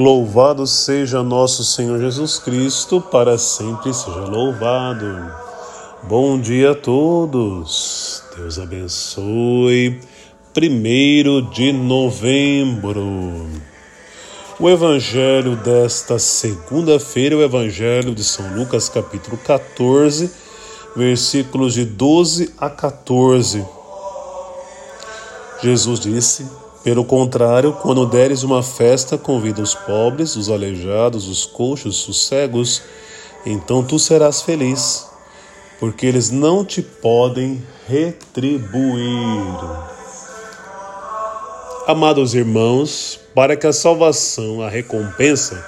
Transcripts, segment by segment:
Louvado seja nosso Senhor Jesus Cristo, para sempre seja louvado. Bom dia a todos, Deus abençoe. Primeiro de novembro. O evangelho desta segunda-feira é o evangelho de São Lucas, capítulo 14, versículos de 12 a 14. Jesus disse: pelo contrário, quando deres uma festa, convida os pobres, os aleijados, os coxos, os cegos, então tu serás feliz, porque eles não te podem retribuir. Amados irmãos, para que a salvação, a recompensa,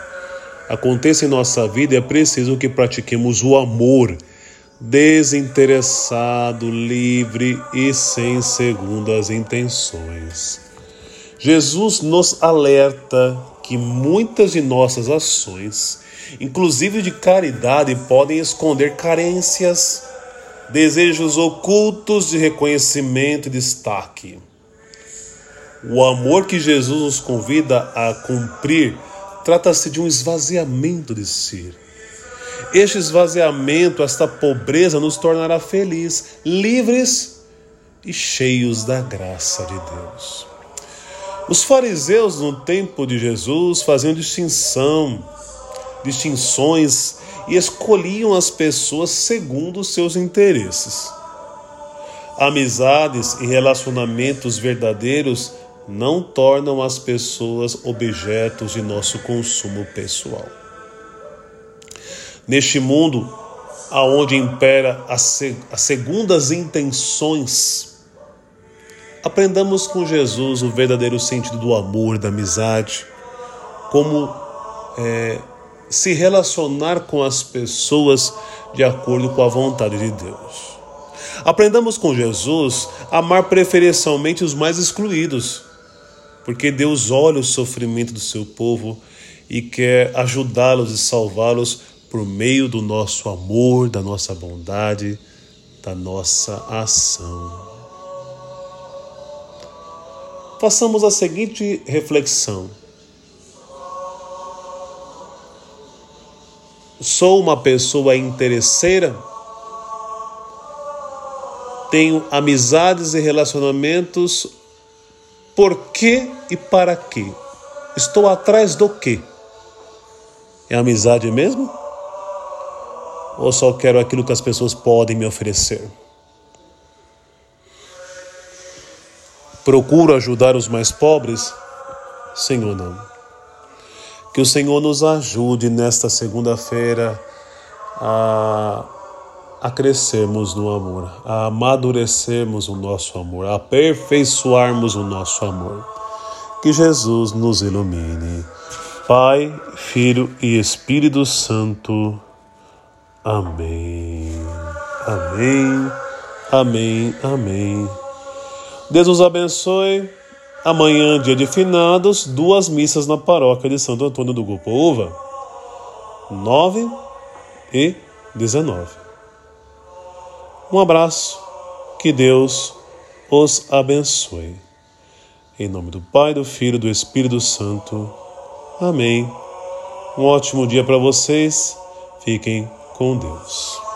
aconteça em nossa vida, é preciso que pratiquemos o amor desinteressado, livre e sem segundas intenções. Jesus nos alerta que muitas de nossas ações, inclusive de caridade, podem esconder carências, desejos ocultos de reconhecimento e destaque. O amor que Jesus nos convida a cumprir trata-se de um esvaziamento de si. Este esvaziamento, esta pobreza, nos tornará felizes, livres e cheios da graça de Deus. Os fariseus no tempo de Jesus faziam distinção, distinções e escolhiam as pessoas segundo os seus interesses. Amizades e relacionamentos verdadeiros não tornam as pessoas objetos de nosso consumo pessoal. Neste mundo, aonde impera as, segundas intenções Aprendamos com Jesus o verdadeiro sentido do amor, da amizade, como é, se relacionar com as pessoas de acordo com a vontade de Deus. Aprendamos com Jesus a amar preferencialmente os mais excluídos, porque Deus olha o sofrimento do seu povo e quer ajudá-los e salvá-los por meio do nosso amor, da nossa bondade, da nossa ação façamos a seguinte reflexão. Sou uma pessoa interesseira? Tenho amizades e relacionamentos por quê e para quê? Estou atrás do quê? É amizade mesmo? Ou só quero aquilo que as pessoas podem me oferecer? Procuro ajudar os mais pobres? Senhor, não. Que o Senhor nos ajude nesta segunda-feira a, a crescermos no amor, a amadurecermos o nosso amor, a aperfeiçoarmos o nosso amor. Que Jesus nos ilumine. Pai, Filho e Espírito Santo. Amém. Amém. Amém. Amém. Deus nos abençoe. Amanhã, dia de finados, duas missas na paróquia de Santo Antônio do Uva, 9 e 19. Um abraço, que Deus os abençoe. Em nome do Pai, do Filho e do Espírito Santo. Amém. Um ótimo dia para vocês. Fiquem com Deus.